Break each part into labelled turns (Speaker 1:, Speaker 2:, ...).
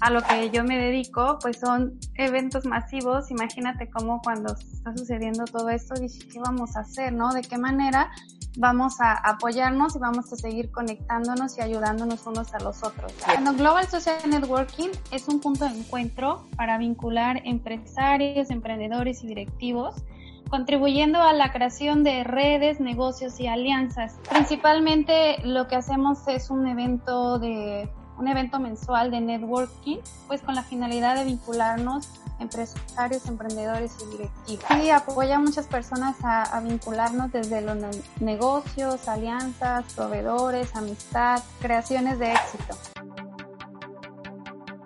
Speaker 1: a lo que yo me dedico, pues son eventos masivos. Imagínate cómo cuando está sucediendo todo esto, dije, ¿qué vamos a hacer, no? ¿De qué manera vamos a apoyarnos y vamos a seguir conectándonos y ayudándonos unos a los otros. Bueno, Global Social Networking es un punto de encuentro para vincular empresarios, emprendedores y directivos contribuyendo a la creación de redes, negocios y alianzas. Principalmente lo que hacemos es un evento de un evento mensual de networking, pues con la finalidad de vincularnos empresarios, emprendedores y directivos. Y apoya a muchas personas a, vincularnos desde los negocios, alianzas, proveedores, amistad, creaciones de éxito.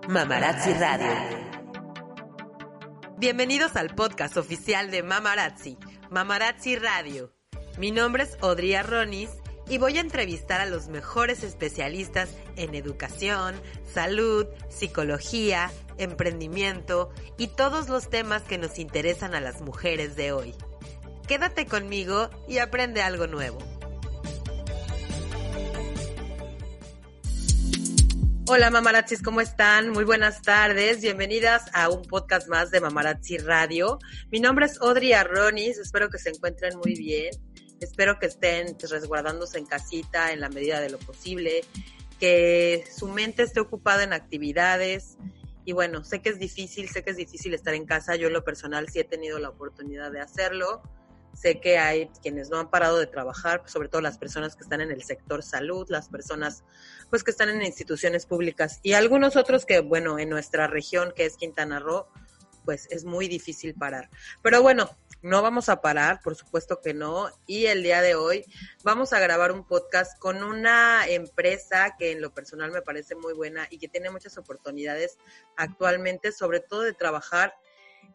Speaker 2: Mamarazzi Radio. Bienvenidos al podcast oficial de Mamarazzi, Mamarazzi Radio. Mi nombre es Odria Ronis y voy a entrevistar a los mejores especialistas en educación, salud, psicología, emprendimiento y todos los temas que nos interesan a las mujeres de hoy. Quédate conmigo y aprende algo nuevo. Hola mamarazzis, ¿cómo están? Muy buenas tardes. Bienvenidas a un podcast más de Mamarazzi Radio. Mi nombre es Audrey Arronis, espero que se encuentren muy bien. Espero que estén pues, resguardándose en casita en la medida de lo posible, que su mente esté ocupada en actividades. Y bueno, sé que es difícil, sé que es difícil estar en casa. Yo en lo personal sí he tenido la oportunidad de hacerlo. Sé que hay quienes no han parado de trabajar, sobre todo las personas que están en el sector salud, las personas pues que están en instituciones públicas y algunos otros que, bueno, en nuestra región que es Quintana Roo, pues es muy difícil parar. Pero bueno, no vamos a parar, por supuesto que no. Y el día de hoy vamos a grabar un podcast con una empresa que en lo personal me parece muy buena y que tiene muchas oportunidades actualmente, sobre todo de trabajar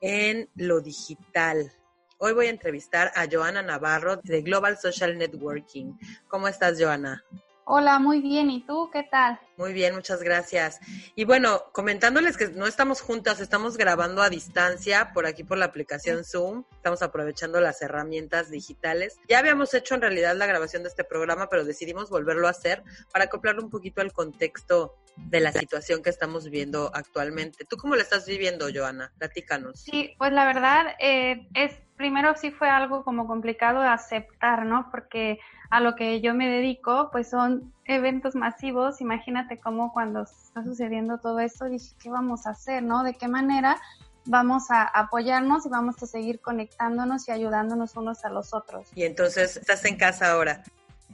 Speaker 2: en lo digital. Hoy voy a entrevistar a Joana Navarro de Global Social Networking. ¿Cómo estás, Joana?
Speaker 1: Hola, muy bien. ¿Y tú qué tal?
Speaker 2: Muy bien, muchas gracias. Y bueno, comentándoles que no estamos juntas, estamos grabando a distancia por aquí por la aplicación Zoom. Estamos aprovechando las herramientas digitales. Ya habíamos hecho en realidad la grabación de este programa, pero decidimos volverlo a hacer para acoplarlo un poquito al contexto de la situación que estamos viviendo actualmente. ¿Tú cómo la estás viviendo, Joana? Platícanos.
Speaker 1: Sí, pues la verdad eh, es primero sí fue algo como complicado de aceptar, ¿no? Porque a lo que yo me dedico, pues son eventos masivos. Imagínate cómo cuando está sucediendo todo esto, dije, ¿qué vamos a hacer, no? ¿De qué manera vamos a apoyarnos y vamos a seguir conectándonos y ayudándonos unos a los otros?
Speaker 2: Y entonces estás en casa ahora.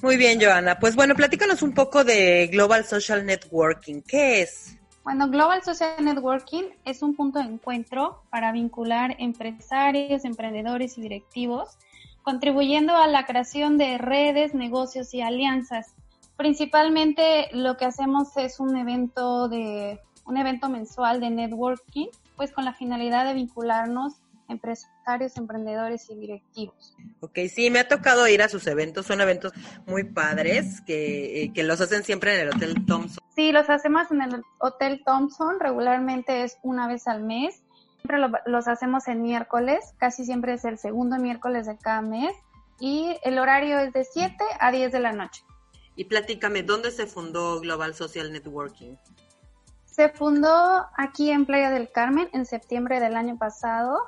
Speaker 2: Muy bien, Joana. Pues bueno, platícanos un poco de Global Social Networking. ¿Qué es?
Speaker 1: Bueno, Global Social Networking es un punto de encuentro para vincular empresarios, emprendedores y directivos, contribuyendo a la creación de redes, negocios y alianzas. Principalmente lo que hacemos es un evento de un evento mensual de networking, pues con la finalidad de vincularnos empresarios, emprendedores y directivos.
Speaker 2: Ok, sí, me ha tocado ir a sus eventos, son eventos muy padres que, eh, que los hacen siempre en el Hotel Thompson.
Speaker 1: Sí, los hacemos en el Hotel Thompson, regularmente es una vez al mes. Siempre los hacemos en miércoles, casi siempre es el segundo miércoles de cada mes y el horario es de 7 a 10 de la noche.
Speaker 2: Y platícame, ¿dónde se fundó Global Social Networking?
Speaker 1: Se fundó aquí en Playa del Carmen en septiembre del año pasado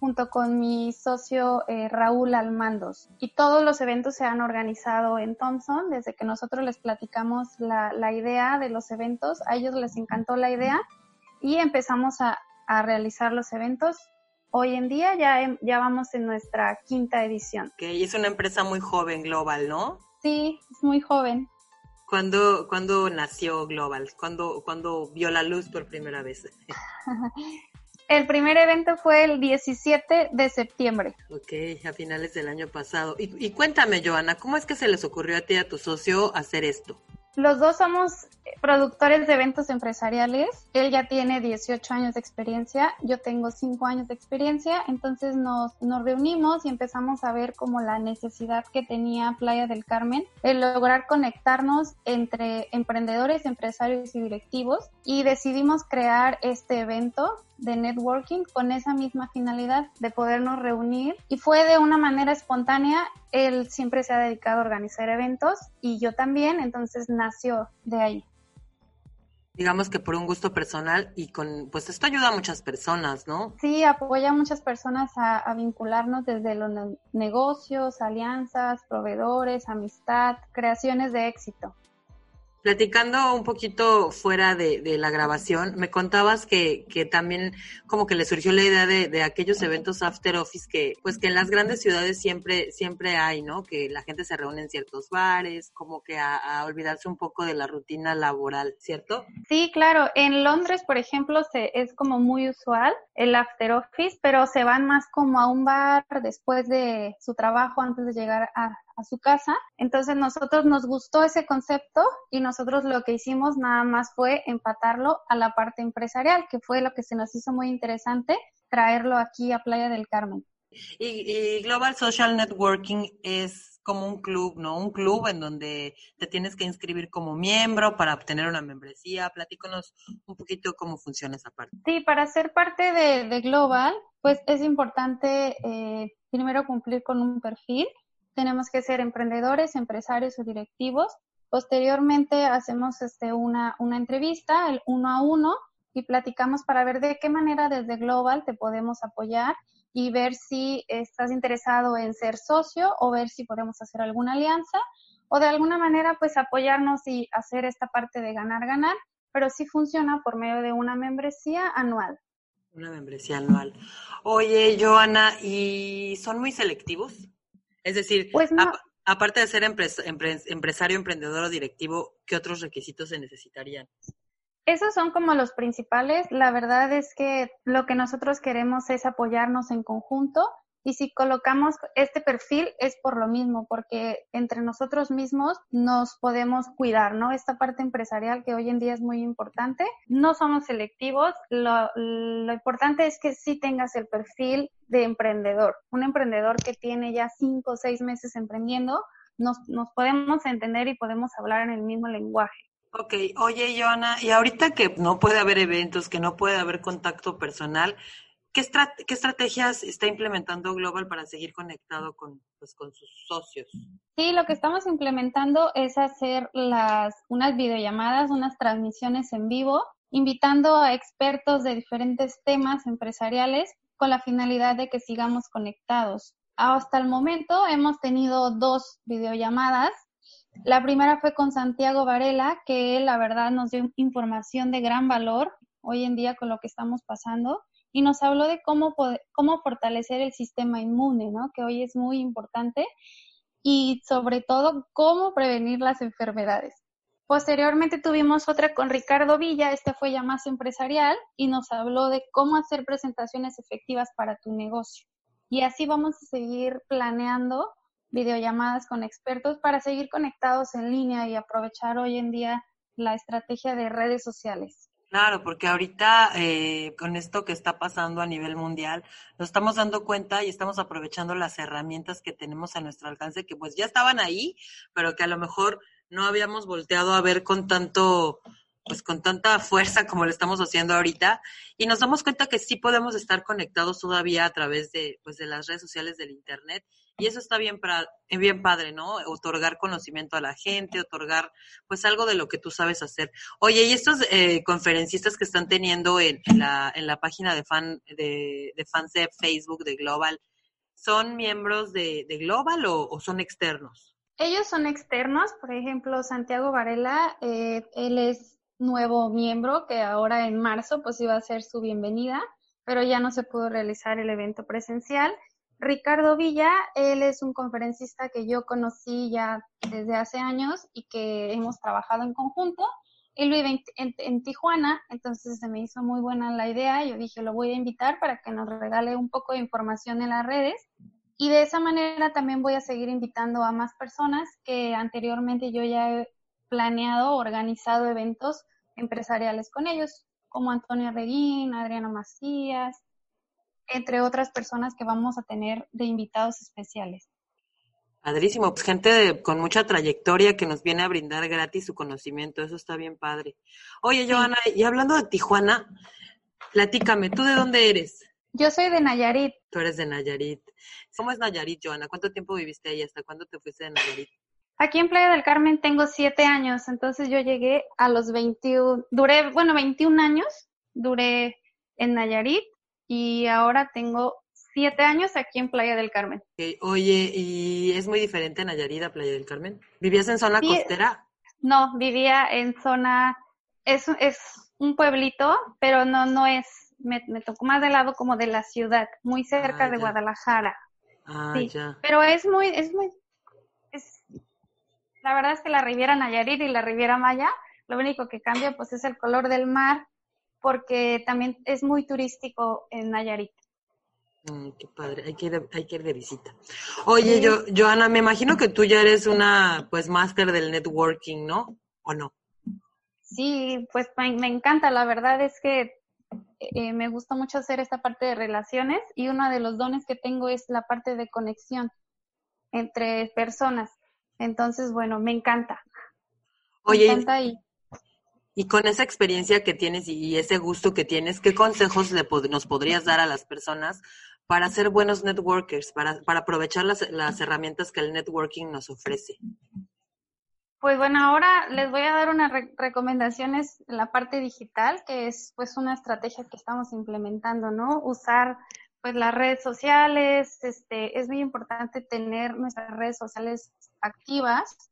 Speaker 1: junto con mi socio eh, Raúl Almandos. Y todos los eventos se han organizado en Thompson. Desde que nosotros les platicamos la, la idea de los eventos, a ellos les encantó la idea y empezamos a, a realizar los eventos. Hoy en día ya, ya vamos en nuestra quinta edición.
Speaker 2: Que es una empresa muy joven, Global, ¿no?
Speaker 1: Sí, es muy joven.
Speaker 2: ¿Cuándo, ¿cuándo nació Global? ¿Cuándo, ¿Cuándo vio la luz por primera vez?
Speaker 1: El primer evento fue el 17 de septiembre.
Speaker 2: Ok, a finales del año pasado. Y, y cuéntame, Joana, ¿cómo es que se les ocurrió a ti y a tu socio hacer esto?
Speaker 1: Los dos somos productores de eventos empresariales. Él ya tiene 18 años de experiencia, yo tengo 5 años de experiencia, entonces nos, nos reunimos y empezamos a ver como la necesidad que tenía Playa del Carmen, el lograr conectarnos entre emprendedores, empresarios y directivos y decidimos crear este evento de networking con esa misma finalidad de podernos reunir y fue de una manera espontánea. Él siempre se ha dedicado a organizar eventos y yo también, entonces nació de ahí.
Speaker 2: digamos que por un gusto personal y con, pues esto ayuda a muchas personas, ¿no?
Speaker 1: Sí, apoya a muchas personas a, a vincularnos desde los negocios, alianzas, proveedores, amistad, creaciones de éxito.
Speaker 2: Platicando un poquito fuera de, la grabación, me contabas que, que, también como que le surgió la idea de, de, aquellos eventos after office que, pues que en las grandes ciudades siempre, siempre hay, ¿no? Que la gente se reúne en ciertos bares, como que a, a olvidarse un poco de la rutina laboral, ¿cierto?
Speaker 1: Sí, claro. En Londres, por ejemplo, se, es como muy usual el after office, pero se van más como a un bar después de su trabajo, antes de llegar a, a su casa. Entonces nosotros nos gustó ese concepto y nosotros lo que hicimos nada más fue empatarlo a la parte empresarial, que fue lo que se nos hizo muy interesante, traerlo aquí a Playa del Carmen.
Speaker 2: Y, y Global Social Networking es como un club, ¿no? Un club en donde te tienes que inscribir como miembro para obtener una membresía. Platícanos un poquito cómo funciona esa parte.
Speaker 1: Sí, para ser parte de, de Global, pues es importante eh, primero cumplir con un perfil tenemos que ser emprendedores, empresarios o directivos. Posteriormente hacemos este, una, entrevista, el uno a uno, y platicamos para ver de qué manera desde Global te podemos apoyar y ver si estás interesado en ser socio o ver si podemos hacer alguna alianza o de alguna manera pues apoyarnos y hacer esta parte de ganar, ganar, pero sí funciona por medio de una membresía anual.
Speaker 2: Una membresía anual. Oye, Joana, ¿y son muy selectivos? Es decir,
Speaker 1: pues no.
Speaker 2: a, aparte de ser empres, empres, empresario, emprendedor o directivo, ¿qué otros requisitos se necesitarían?
Speaker 1: Esos son como los principales. La verdad es que lo que nosotros queremos es apoyarnos en conjunto y si colocamos este perfil es por lo mismo, porque entre nosotros mismos nos podemos cuidar, ¿no? Esta parte empresarial que hoy en día es muy importante. No somos selectivos, lo, lo importante es que sí tengas el perfil de emprendedor, un emprendedor que tiene ya cinco o seis meses emprendiendo, nos, nos podemos entender y podemos hablar en el mismo lenguaje.
Speaker 2: Ok, oye, Joana, y ahorita que no puede haber eventos, que no puede haber contacto personal, ¿Qué, estrat ¿Qué, estrategias está implementando Global para seguir conectado con, pues, con sus socios?
Speaker 1: Sí, lo que estamos implementando es hacer las, unas videollamadas, unas transmisiones en vivo, invitando a expertos de diferentes temas empresariales con la finalidad de que sigamos conectados. Hasta el momento hemos tenido dos videollamadas. La primera fue con Santiago Varela, que la verdad nos dio información de gran valor hoy en día con lo que estamos pasando y nos habló de cómo, poder, cómo fortalecer el sistema inmune, ¿no? Que hoy es muy importante y sobre todo cómo prevenir las enfermedades. Posteriormente tuvimos otra con Ricardo Villa, este fue ya más empresarial y nos habló de cómo hacer presentaciones efectivas para tu negocio. Y así vamos a seguir planeando videollamadas con expertos para seguir conectados en línea y aprovechar hoy en día la estrategia de redes sociales.
Speaker 2: Claro, porque ahorita eh, con esto que está pasando a nivel mundial, nos estamos dando cuenta y estamos aprovechando las herramientas que tenemos a nuestro alcance, que pues ya estaban ahí, pero que a lo mejor no habíamos volteado a ver con tanto, pues con tanta fuerza como lo estamos haciendo ahorita. Y nos damos cuenta que sí podemos estar conectados todavía a través de, pues, de las redes sociales del Internet y eso está bien, para, bien padre, ¿no? Otorgar conocimiento a la gente, otorgar pues algo de lo que tú sabes hacer. Oye, y estos eh, conferencistas que están teniendo en, la, en la página de fan de, de fans de Facebook de Global, ¿son miembros de, de Global o, o, son externos?
Speaker 1: Ellos son externos, por ejemplo, Santiago Varela, eh, él es nuevo miembro que ahora en marzo pues iba a ser su bienvenida, pero ya no se pudo realizar el evento presencial. Ricardo Villa, él es un conferencista que yo conocí ya desde hace años y que hemos trabajado en conjunto. Él vive en, Tijuana, entonces se me hizo muy buena la idea. Yo dije, lo voy a invitar para que nos regale un poco de información en las redes. Y de esa manera también voy a seguir invitando a más personas que anteriormente yo ya he planeado, organizado eventos empresariales con ellos, como Antonio Reguín, Adriana Macías, entre otras personas que vamos a tener de invitados especiales.
Speaker 2: Padrísimo, pues gente de, con mucha trayectoria que nos viene a brindar gratis su conocimiento, eso está bien padre. Oye, Joana, sí. y hablando de Tijuana, platícame, ¿tú de dónde eres?
Speaker 1: Yo soy de Nayarit.
Speaker 2: Tú eres de Nayarit. ¿Cómo es Nayarit, Joana? ¿Cuánto tiempo viviste ahí? ¿Hasta cuándo te fuiste de Nayarit?
Speaker 1: Aquí en Playa del Carmen tengo siete años, entonces yo llegué a los 21, duré, bueno, 21 años, duré en Nayarit y ahora tengo siete años aquí en Playa del Carmen.
Speaker 2: Oye, ¿y es muy diferente Nayarit a Playa del Carmen? ¿Vivías en zona costera?
Speaker 1: No, vivía en zona, es, es un pueblito, pero no, no es, me, tocó más del lado como de la ciudad, muy cerca ah, de Guadalajara.
Speaker 2: Ah, ya.
Speaker 1: Pero es muy, es muy, la verdad es que la Riviera Nayarit y la Riviera Maya, lo único que cambia pues es el color del mar, porque también es muy turístico en Nayarit.
Speaker 2: Mm, qué padre, hay que, ir, hay que ir de visita. Oye, yo, Joana, me imagino que tú ya eres una, pues, máster del networking, ¿no? ¿O no?
Speaker 1: Sí, pues me, encanta, la verdad es que eh, me gusta mucho hacer esta parte de relaciones y uno de los dones que tengo es la parte de conexión entre personas. Entonces, bueno, me encanta.
Speaker 2: Oye, me encanta y, y con esa experiencia que tienes y, ese gusto que tienes, ¿qué consejos le nos podrías dar a las personas para ser buenos networkers, para, para aprovechar las, las herramientas que el networking nos ofrece?
Speaker 1: Pues bueno, ahora les voy a dar unas recomendaciones en la parte digital, que es pues una estrategia que estamos implementando, ¿no? Usar pues las redes sociales, este, es muy importante tener nuestras redes sociales activas,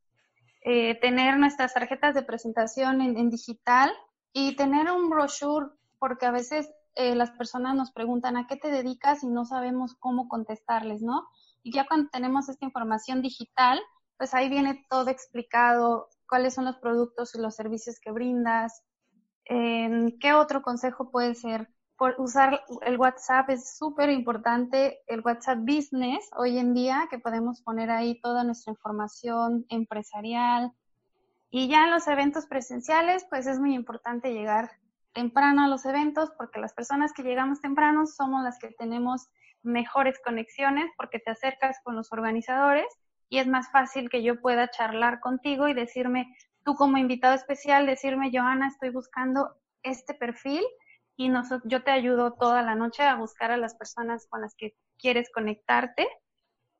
Speaker 1: eh, tener nuestras tarjetas de presentación en, digital y tener un brochure, porque a veces eh, las personas nos preguntan a qué te dedicas y no sabemos cómo contestarles, ¿no? Y ya cuando tenemos esta información digital, pues ahí viene todo explicado, cuáles son los productos y los servicios que brindas. ¿Qué otro consejo puede ser? Por usar el WhatsApp es súper importante, el WhatsApp Business hoy en día, que podemos poner ahí toda nuestra información empresarial. Y ya en los eventos presenciales, pues es muy importante llegar temprano a los eventos porque las personas que llegamos temprano somos las que tenemos mejores conexiones porque te acercas con los organizadores y es más fácil que yo pueda charlar contigo y decirme, tú como invitado especial, decirme, Joana, estoy buscando este perfil y yo te ayudo toda la noche a buscar a las personas con las que quieres conectarte.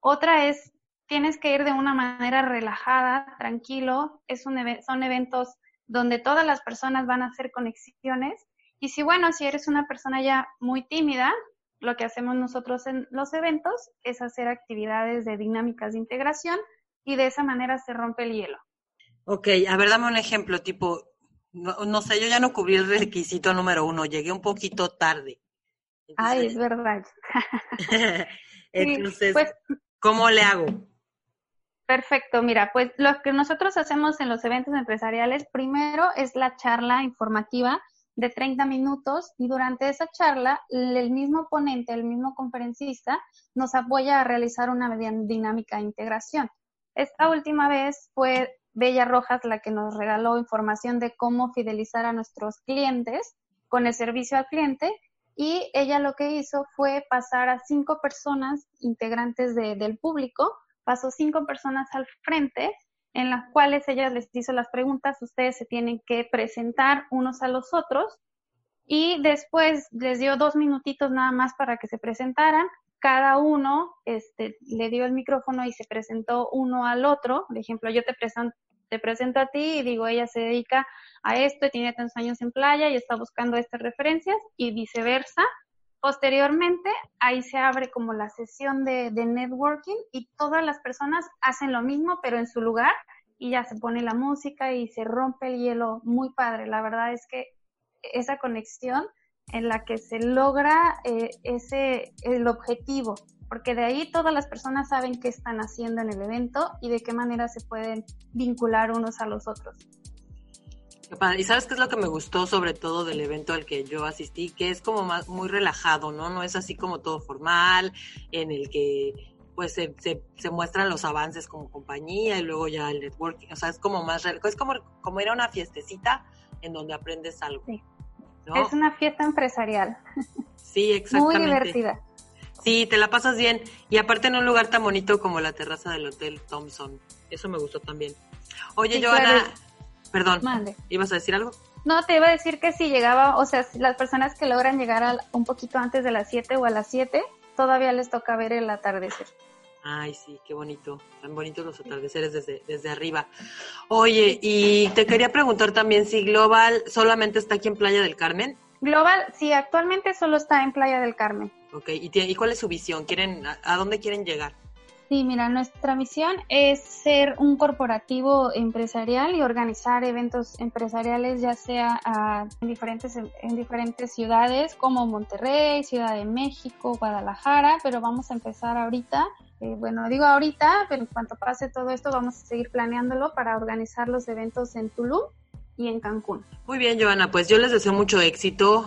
Speaker 1: Otra es, tienes que ir de una manera relajada, tranquilo, es un son eventos donde todas las personas van a hacer conexiones. Y si, bueno, si eres una persona ya muy tímida, lo que hacemos nosotros en los eventos es hacer actividades de dinámicas de integración y de esa manera se rompe el hielo.
Speaker 2: Ok, a ver, dame un ejemplo, tipo, no, sé, yo ya no cubrí el requisito número uno, llegué un poquito tarde.
Speaker 1: Ay, es verdad.
Speaker 2: Entonces, pues, ¿cómo le hago?
Speaker 1: Perfecto, mira, pues lo que nosotros hacemos en los eventos empresariales, primero es la charla informativa de 30 minutos y durante esa charla el mismo ponente, el mismo conferencista nos apoya a realizar una dinámica de integración. Esta última vez fue Bella Rojas la que nos regaló información de cómo fidelizar a nuestros clientes con el servicio al cliente y ella lo que hizo fue pasar a cinco personas integrantes del público, pasó cinco personas al frente en las cuales ella les hizo las preguntas, ustedes se tienen que presentar unos a los otros y después les dio dos minutitos nada más para que se presentaran. Cada uno este, le dio el micrófono y se presentó uno al otro. Por ejemplo, yo te presento, te presento a ti y digo, ella se dedica a esto tiene tantos años en playa y está buscando estas referencias y viceversa. Posteriormente, ahí se abre como la sesión de, networking y todas las personas hacen lo mismo, pero en su lugar y ya se pone la música y se rompe el hielo. Muy padre. La verdad es que esa conexión en la que se logra eh, ese el objetivo, porque de ahí todas las personas saben qué están haciendo en el evento y de qué manera se pueden vincular unos a los otros.
Speaker 2: Y sabes qué es lo que me gustó sobre todo del evento al que yo asistí, que es como más muy relajado, ¿no? No es así como todo formal, en el que pues se, se, muestran los avances como compañía y luego ya el networking, o sea, es como más, es como, como ir a una fiestecita en donde aprendes algo.
Speaker 1: Es una fiesta empresarial.
Speaker 2: Sí, exactamente.
Speaker 1: Muy divertida.
Speaker 2: Sí, te la pasas bien. Y aparte en un lugar tan bonito como la terraza del Hotel Thompson. Eso me gustó también. Oye, Joana, Perdón. ¿Ibas a decir algo?
Speaker 1: No, te iba a decir que si llegaba, o sea, las personas que logran llegar un poquito antes de las 7 o a las 7, todavía les toca ver el atardecer.
Speaker 2: Ay, sí, qué bonito. Tan bonitos los atardeceres desde, desde arriba. Oye, y te quería preguntar también si Global solamente está aquí en Playa del Carmen.
Speaker 1: Global, sí, actualmente solo está en Playa del Carmen.
Speaker 2: Ok, ¿y, y cuál es su visión? ¿Quieren, a, dónde quieren llegar?
Speaker 1: Sí, mira, nuestra misión es ser un corporativo empresarial y organizar eventos empresariales, ya sea ah, en, diferentes, en diferentes ciudades como Monterrey, Ciudad de México, Guadalajara, pero vamos a empezar ahorita eh, bueno, digo ahorita, pero en cuanto pase todo esto, vamos a seguir planeándolo para organizar los eventos en Tulum y en Cancún.
Speaker 2: Muy bien, Joana, pues yo les deseo mucho éxito.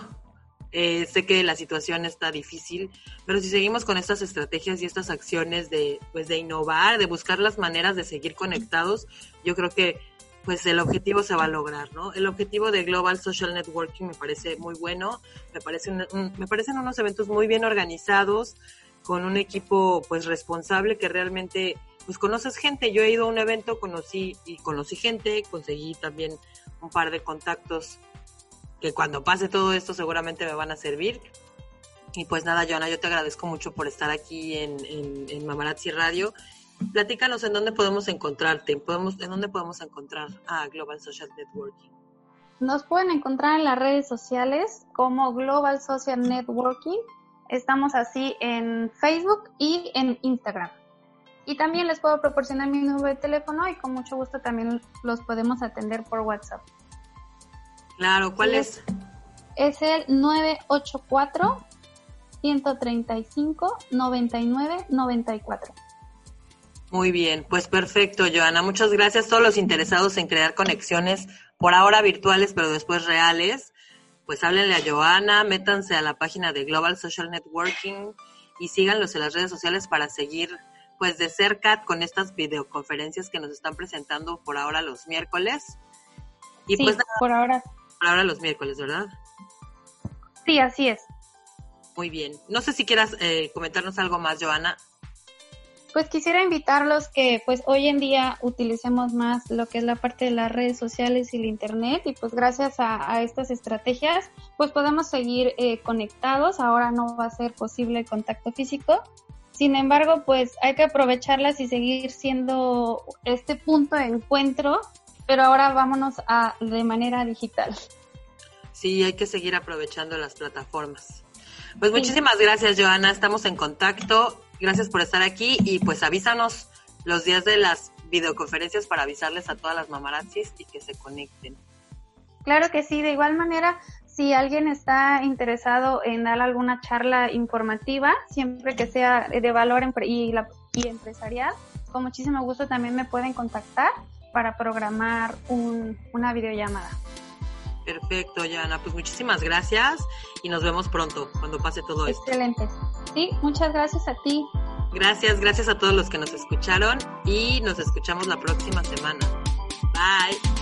Speaker 2: Eh, sé que la situación está difícil, pero si seguimos con estas estrategias y estas acciones de, pues, de innovar, de buscar las maneras de seguir conectados, yo creo que pues el objetivo se va a lograr, ¿no? El objetivo de Global Social Networking me parece muy bueno, me, parece me parecen unos eventos muy bien organizados, con un equipo pues responsable que realmente pues conoces gente. Yo he ido a un evento, conocí y conocí gente, conseguí también un par de contactos que cuando pase todo esto seguramente me van a servir. Y pues nada, Joana, yo te agradezco mucho por estar aquí en, en, Mamarazzi Radio. Platícanos en dónde podemos encontrarte, podemos, en dónde podemos encontrar a Global Social Networking.
Speaker 1: Nos pueden encontrar en las redes sociales como Global Social Networking Estamos así en Facebook y en Instagram. Y también les puedo proporcionar mi número de teléfono y con mucho gusto también los podemos atender por WhatsApp.
Speaker 2: Claro, ¿cuál es?
Speaker 1: Es el 984 135 99 94.
Speaker 2: Muy bien, pues perfecto, Joana. Muchas gracias a todos los interesados en crear conexiones, por ahora virtuales, pero después reales pues háblenle a Joana, métanse a la página de Global Social Networking y síganlos en las redes sociales para seguir pues de cerca con estas videoconferencias que nos están presentando por ahora los miércoles.
Speaker 1: Y sí, pues por ahora.
Speaker 2: Por ahora los miércoles, ¿verdad?
Speaker 1: Sí, así es.
Speaker 2: Muy bien. No sé si quieras eh, comentarnos algo más, Joana.
Speaker 1: Pues quisiera invitarlos que pues hoy en día utilicemos más lo que es la parte de las redes sociales y el internet y pues gracias a, estas estrategias pues podemos seguir eh, conectados. Ahora no va a ser posible el contacto físico. Sin embargo, pues hay que aprovecharlas y seguir siendo este punto de encuentro, pero ahora vámonos a de manera digital.
Speaker 2: Sí, hay que seguir aprovechando las plataformas. Pues muchísimas gracias, Joana. Estamos en contacto Gracias por estar aquí y pues avísanos los días de las videoconferencias para avisarles a todas las mamarazzis y que se conecten.
Speaker 1: Claro que sí, de igual manera, si alguien está interesado en dar alguna charla informativa, siempre que sea de valor y, y empresarial, con muchísimo gusto también me pueden contactar para programar una videollamada.
Speaker 2: Perfecto, Yana. Pues muchísimas gracias y nos vemos pronto cuando pase todo
Speaker 1: esto. Excelente. Sí, muchas gracias a ti.
Speaker 2: Gracias, gracias a todos los que nos escucharon y nos escuchamos la próxima semana. Bye.